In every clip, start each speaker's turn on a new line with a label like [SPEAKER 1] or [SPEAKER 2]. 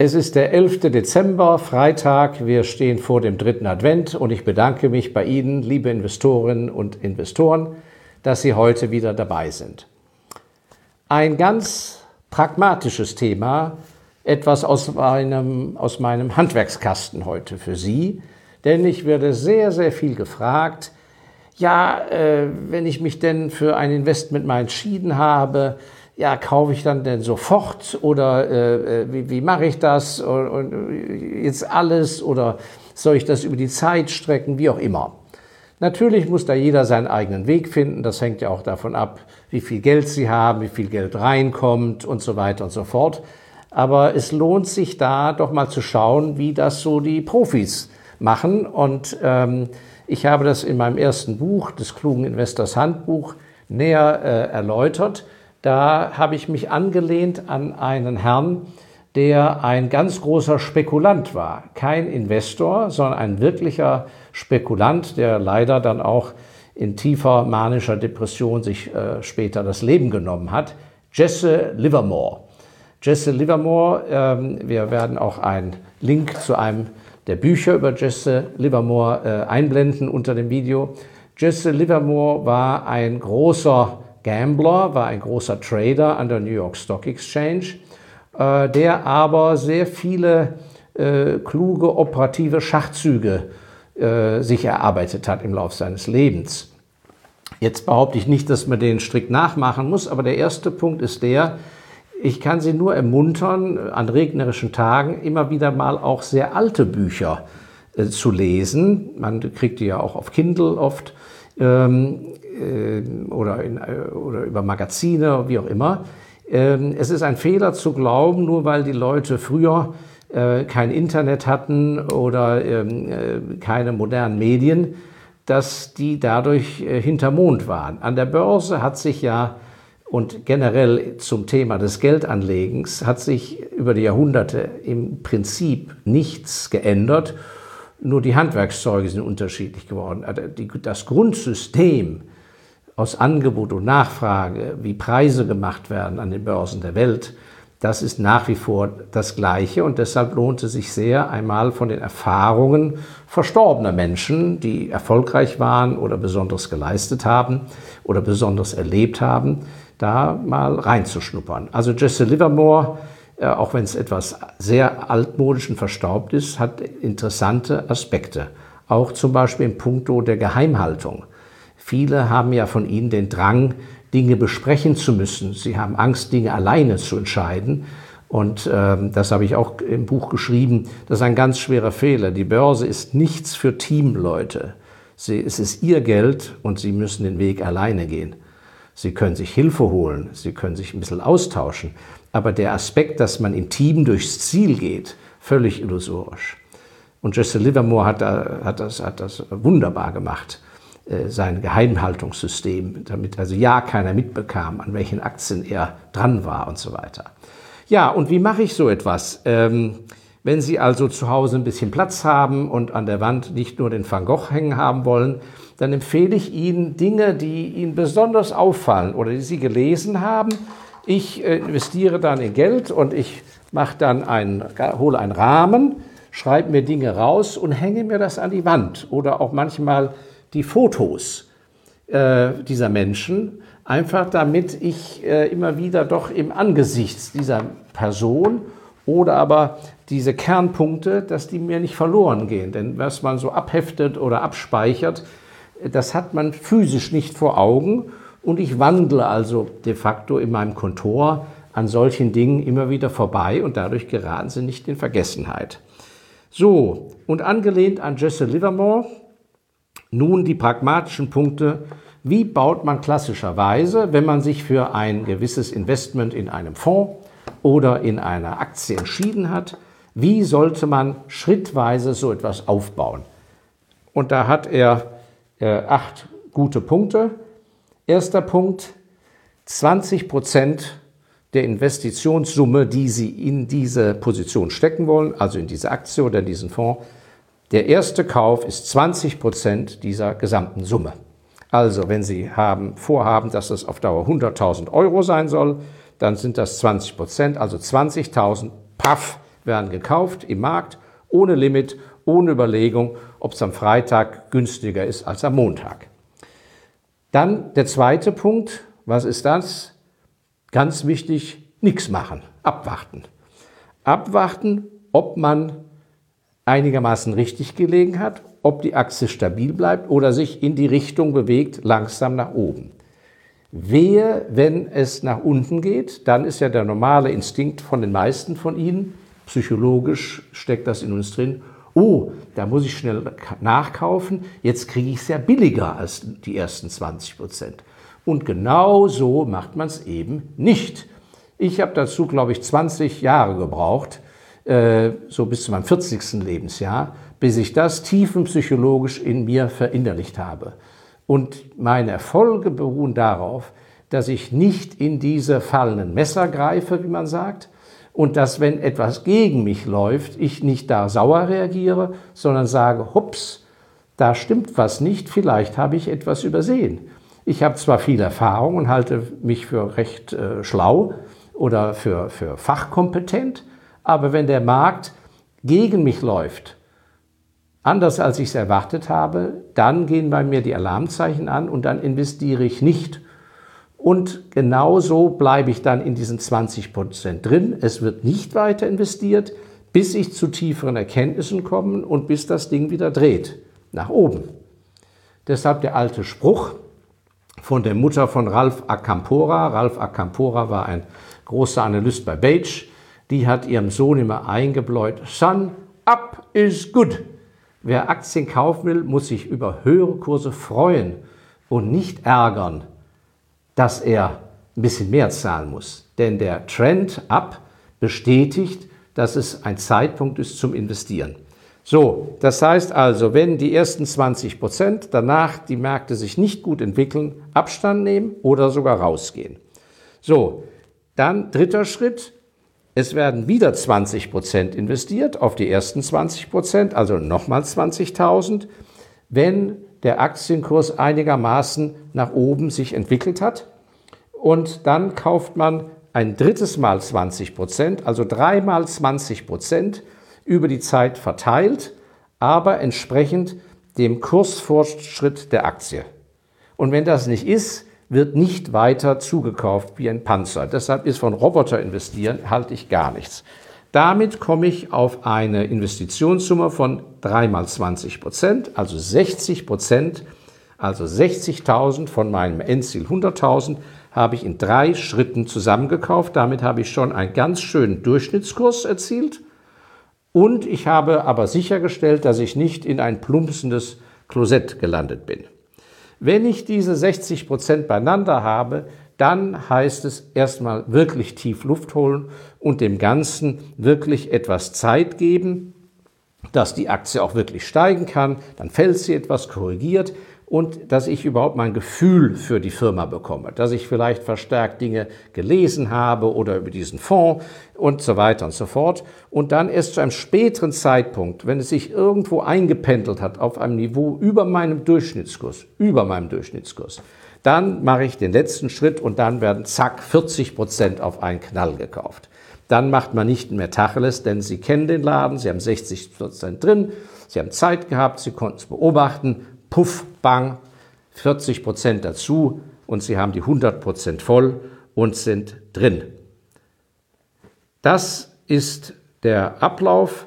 [SPEAKER 1] Es ist der 11. Dezember, Freitag. Wir stehen vor dem dritten Advent und ich bedanke mich bei Ihnen, liebe Investorinnen und Investoren, dass Sie heute wieder dabei sind. Ein ganz pragmatisches Thema, etwas aus meinem, aus meinem Handwerkskasten heute für Sie, denn ich werde sehr, sehr viel gefragt. Ja, äh, wenn ich mich denn für ein Investment mal entschieden habe, ja, kaufe ich dann denn sofort oder äh, äh, wie, wie mache ich das und, und jetzt alles oder soll ich das über die Zeit strecken, wie auch immer. Natürlich muss da jeder seinen eigenen Weg finden. Das hängt ja auch davon ab, wie viel Geld Sie haben, wie viel Geld reinkommt und so weiter und so fort. Aber es lohnt sich da doch mal zu schauen, wie das so die Profis machen. Und ähm, ich habe das in meinem ersten Buch, des klugen Investors Handbuch, näher äh, erläutert. Da habe ich mich angelehnt an einen Herrn, der ein ganz großer Spekulant war. Kein Investor, sondern ein wirklicher Spekulant, der leider dann auch in tiefer manischer Depression sich äh, später das Leben genommen hat. Jesse Livermore. Jesse Livermore, ähm, wir werden auch einen Link zu einem der Bücher über Jesse Livermore äh, einblenden unter dem Video. Jesse Livermore war ein großer Gambler, war ein großer Trader an der New York Stock Exchange, äh, der aber sehr viele äh, kluge operative Schachzüge äh, sich erarbeitet hat im Laufe seines Lebens. Jetzt behaupte ich nicht, dass man den strikt nachmachen muss, aber der erste Punkt ist der, ich kann Sie nur ermuntern, an regnerischen Tagen immer wieder mal auch sehr alte Bücher äh, zu lesen. Man kriegt die ja auch auf Kindle oft. Ähm, äh, oder, in, äh, oder über Magazine, wie auch immer. Ähm, es ist ein Fehler zu glauben, nur weil die Leute früher äh, kein Internet hatten oder ähm, keine modernen Medien, dass die dadurch hinter Mond waren. An der Börse hat sich ja und generell zum Thema des Geldanlegens hat sich über die Jahrhunderte im Prinzip nichts geändert, nur die Handwerkszeuge sind unterschiedlich geworden. Also das Grundsystem aus Angebot und Nachfrage, wie Preise gemacht werden an den Börsen der Welt, das ist nach wie vor das Gleiche und deshalb lohnt es sich sehr, einmal von den Erfahrungen verstorbener Menschen, die erfolgreich waren oder besonders geleistet haben oder besonders erlebt haben, da mal reinzuschnuppern. Also Jesse Livermore, äh, auch wenn es etwas sehr altmodisch und verstaubt ist, hat interessante Aspekte. Auch zum Beispiel im Punkto der Geheimhaltung. Viele haben ja von ihnen den Drang, Dinge besprechen zu müssen. Sie haben Angst, Dinge alleine zu entscheiden. Und ähm, das habe ich auch im Buch geschrieben. Das ist ein ganz schwerer Fehler. Die Börse ist nichts für Teamleute. Sie, es ist ihr Geld und sie müssen den Weg alleine gehen. Sie können sich Hilfe holen, Sie können sich ein bisschen austauschen. Aber der Aspekt, dass man im Team durchs Ziel geht, völlig illusorisch. Und Jesse Livermore hat, hat, das, hat das wunderbar gemacht. Äh, sein Geheimhaltungssystem, damit also ja keiner mitbekam, an welchen Aktien er dran war und so weiter. Ja, und wie mache ich so etwas? Ähm, wenn Sie also zu Hause ein bisschen Platz haben und an der Wand nicht nur den Van Gogh hängen haben wollen, dann empfehle ich Ihnen Dinge, die Ihnen besonders auffallen oder die Sie gelesen haben. Ich äh, investiere dann in Geld und ich mache dann einen, hole einen Rahmen, schreibe mir Dinge raus und hänge mir das an die Wand oder auch manchmal die Fotos äh, dieser Menschen, einfach damit ich äh, immer wieder doch im Angesicht dieser Person oder aber diese Kernpunkte, dass die mir nicht verloren gehen. Denn was man so abheftet oder abspeichert, das hat man physisch nicht vor Augen. Und ich wandle also de facto in meinem Kontor an solchen Dingen immer wieder vorbei und dadurch geraten sie nicht in Vergessenheit. So, und angelehnt an Jesse Livermore, nun die pragmatischen Punkte. Wie baut man klassischerweise, wenn man sich für ein gewisses Investment in einem Fonds oder in einer Aktie entschieden hat, wie sollte man schrittweise so etwas aufbauen? Und da hat er äh, acht gute Punkte. Erster Punkt, 20 Prozent der Investitionssumme, die Sie in diese Position stecken wollen, also in diese Aktie oder in diesen Fonds, der erste Kauf ist 20 Prozent dieser gesamten Summe. Also, wenn Sie haben, vorhaben, dass es auf Dauer 100.000 Euro sein soll, dann sind das 20 Prozent, also 20.000, paff, werden gekauft im Markt, ohne Limit, ohne Überlegung, ob es am Freitag günstiger ist als am Montag. Dann der zweite Punkt, was ist das? Ganz wichtig, nichts machen, abwarten. Abwarten, ob man einigermaßen richtig gelegen hat, ob die Achse stabil bleibt oder sich in die Richtung bewegt, langsam nach oben. Wehe, wenn es nach unten geht, dann ist ja der normale Instinkt von den meisten von Ihnen, psychologisch steckt das in uns drin, oh, da muss ich schnell nachkaufen, jetzt kriege ich es ja billiger als die ersten 20 Prozent. Und genau so macht man es eben nicht. Ich habe dazu, glaube ich, 20 Jahre gebraucht, äh, so bis zu meinem 40. Lebensjahr, bis ich das tiefenpsychologisch in mir verinnerlicht habe. Und meine Erfolge beruhen darauf, dass ich nicht in diese fallenden Messer greife, wie man sagt, und dass, wenn etwas gegen mich läuft, ich nicht da sauer reagiere, sondern sage, hups, da stimmt was nicht, vielleicht habe ich etwas übersehen. Ich habe zwar viel Erfahrung und halte mich für recht äh, schlau oder für, für fachkompetent, aber wenn der Markt gegen mich läuft, anders als ich es erwartet habe, dann gehen bei mir die Alarmzeichen an und dann investiere ich nicht. Und genauso bleibe ich dann in diesen 20 Prozent drin. Es wird nicht weiter investiert, bis ich zu tieferen Erkenntnissen komme und bis das Ding wieder dreht, nach oben. Deshalb der alte Spruch von der Mutter von Ralph Acampora. Ralph Acampora war ein großer Analyst bei Beige. Die hat ihrem Sohn immer eingebläut, Son, up is good. Wer Aktien kaufen will, muss sich über höhere Kurse freuen und nicht ärgern, dass er ein bisschen mehr zahlen muss. Denn der Trend ab bestätigt, dass es ein Zeitpunkt ist zum Investieren. So, das heißt also, wenn die ersten 20 Prozent danach die Märkte sich nicht gut entwickeln, Abstand nehmen oder sogar rausgehen. So, dann dritter Schritt, es werden wieder 20 Prozent investiert auf die ersten 20 Prozent, also nochmal 20.000, wenn der Aktienkurs einigermaßen nach oben sich entwickelt hat. Und dann kauft man ein drittes Mal 20 Prozent, also dreimal 20 Prozent über die Zeit verteilt, aber entsprechend dem Kursfortschritt der Aktie. Und wenn das nicht ist, wird nicht weiter zugekauft wie ein Panzer. Deshalb ist von Roboter investieren, halte ich gar nichts. Damit komme ich auf eine Investitionssumme von 3 mal 20 Prozent, also 60 Prozent, also 60.000 von meinem Endziel 100.000 habe ich in drei Schritten zusammengekauft. Damit habe ich schon einen ganz schönen Durchschnittskurs erzielt und ich habe aber sichergestellt, dass ich nicht in ein plumpsendes Klosett gelandet bin. Wenn ich diese 60 Prozent beieinander habe, dann heißt es erstmal wirklich tief Luft holen und dem Ganzen wirklich etwas Zeit geben, dass die Aktie auch wirklich steigen kann. Dann fällt sie etwas korrigiert und dass ich überhaupt mein Gefühl für die Firma bekomme, dass ich vielleicht verstärkt Dinge gelesen habe oder über diesen Fonds und so weiter und so fort. Und dann erst zu einem späteren Zeitpunkt, wenn es sich irgendwo eingependelt hat auf einem Niveau über meinem Durchschnittskurs, über meinem Durchschnittskurs, dann mache ich den letzten Schritt und dann werden zack 40 Prozent auf einen Knall gekauft. Dann macht man nicht mehr Tacheles, denn Sie kennen den Laden, Sie haben 60 Prozent drin, Sie haben Zeit gehabt, Sie konnten es beobachten, puff, bang, 40 Prozent dazu und Sie haben die 100 Prozent voll und sind drin. Das ist der Ablauf,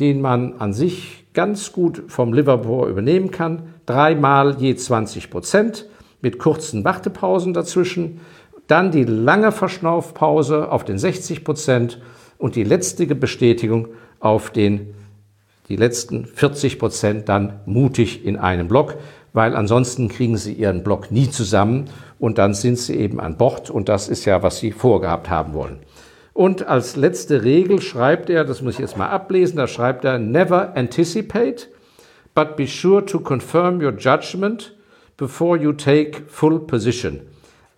[SPEAKER 1] den man an sich ganz gut vom Liverpool übernehmen kann. Dreimal je 20 Prozent mit kurzen Wartepausen dazwischen. Dann die lange Verschnaufpause auf den 60 Prozent und die letzte Bestätigung auf den die letzten 40 Prozent dann mutig in einem Block, weil ansonsten kriegen sie ihren Block nie zusammen und dann sind sie eben an Bord und das ist ja, was sie vorgehabt haben wollen. Und als letzte Regel schreibt er, das muss ich jetzt mal ablesen, da schreibt er, never anticipate, but be sure to confirm your judgment before you take full position.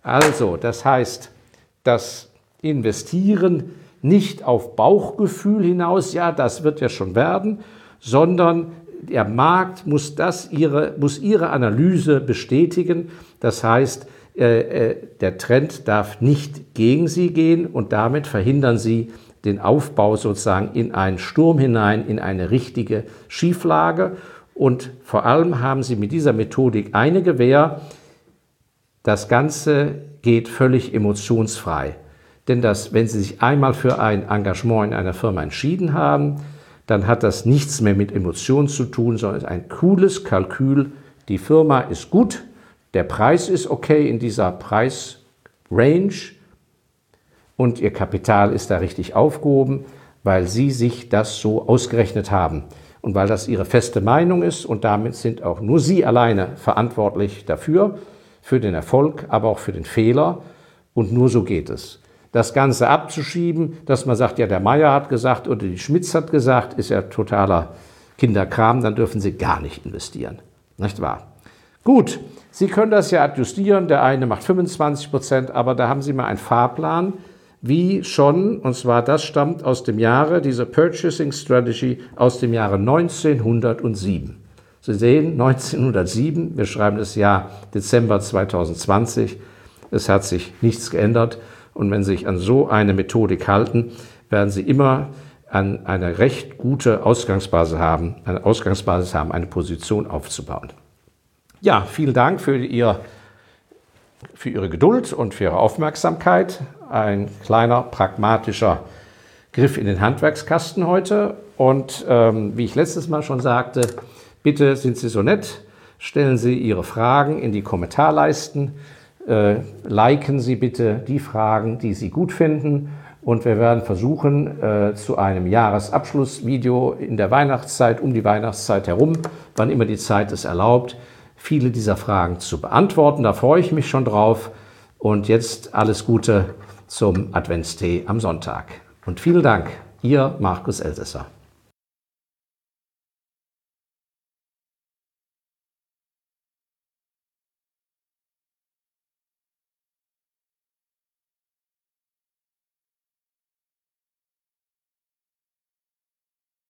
[SPEAKER 1] Also, das heißt, das Investieren nicht auf Bauchgefühl hinaus, ja, das wird ja schon werden, sondern der Markt muss, das ihre, muss ihre Analyse bestätigen. Das heißt, äh, äh, der Trend darf nicht gegen sie gehen und damit verhindern sie den Aufbau sozusagen in einen Sturm hinein, in eine richtige Schieflage. Und vor allem haben Sie mit dieser Methodik eine Gewähr, das Ganze geht völlig emotionsfrei. Denn das, wenn Sie sich einmal für ein Engagement in einer Firma entschieden haben, dann hat das nichts mehr mit Emotionen zu tun, sondern ein cooles Kalkül. Die Firma ist gut, der Preis ist okay in dieser Preisrange und Ihr Kapital ist da richtig aufgehoben, weil Sie sich das so ausgerechnet haben und weil das Ihre feste Meinung ist und damit sind auch nur Sie alleine verantwortlich dafür, für den Erfolg, aber auch für den Fehler und nur so geht es. Das Ganze abzuschieben, dass man sagt, ja, der Meier hat gesagt oder die Schmitz hat gesagt, ist ja totaler Kinderkram, dann dürfen Sie gar nicht investieren. Nicht wahr? Gut, Sie können das ja adjustieren. Der eine macht 25 Prozent, aber da haben Sie mal einen Fahrplan, wie schon, und zwar das stammt aus dem Jahre, diese Purchasing Strategy aus dem Jahre 1907. Sie sehen, 1907, wir schreiben das Jahr Dezember 2020, es hat sich nichts geändert. Und wenn Sie sich an so eine Methodik halten, werden Sie immer an eine recht gute Ausgangsbasis haben, eine Ausgangsbasis haben, eine Position aufzubauen. Ja, vielen Dank für, Ihr, für Ihre Geduld und für Ihre Aufmerksamkeit. Ein kleiner pragmatischer Griff in den Handwerkskasten heute. Und ähm, wie ich letztes Mal schon sagte, bitte sind Sie so nett, stellen Sie Ihre Fragen in die Kommentarleisten. Äh, liken Sie bitte die Fragen, die Sie gut finden. Und wir werden versuchen, äh, zu einem Jahresabschlussvideo in der Weihnachtszeit, um die Weihnachtszeit herum, wann immer die Zeit es erlaubt, viele dieser Fragen zu beantworten. Da freue ich mich schon drauf. Und jetzt alles Gute zum Adventstee am Sonntag. Und vielen Dank, Ihr Markus Elsässer.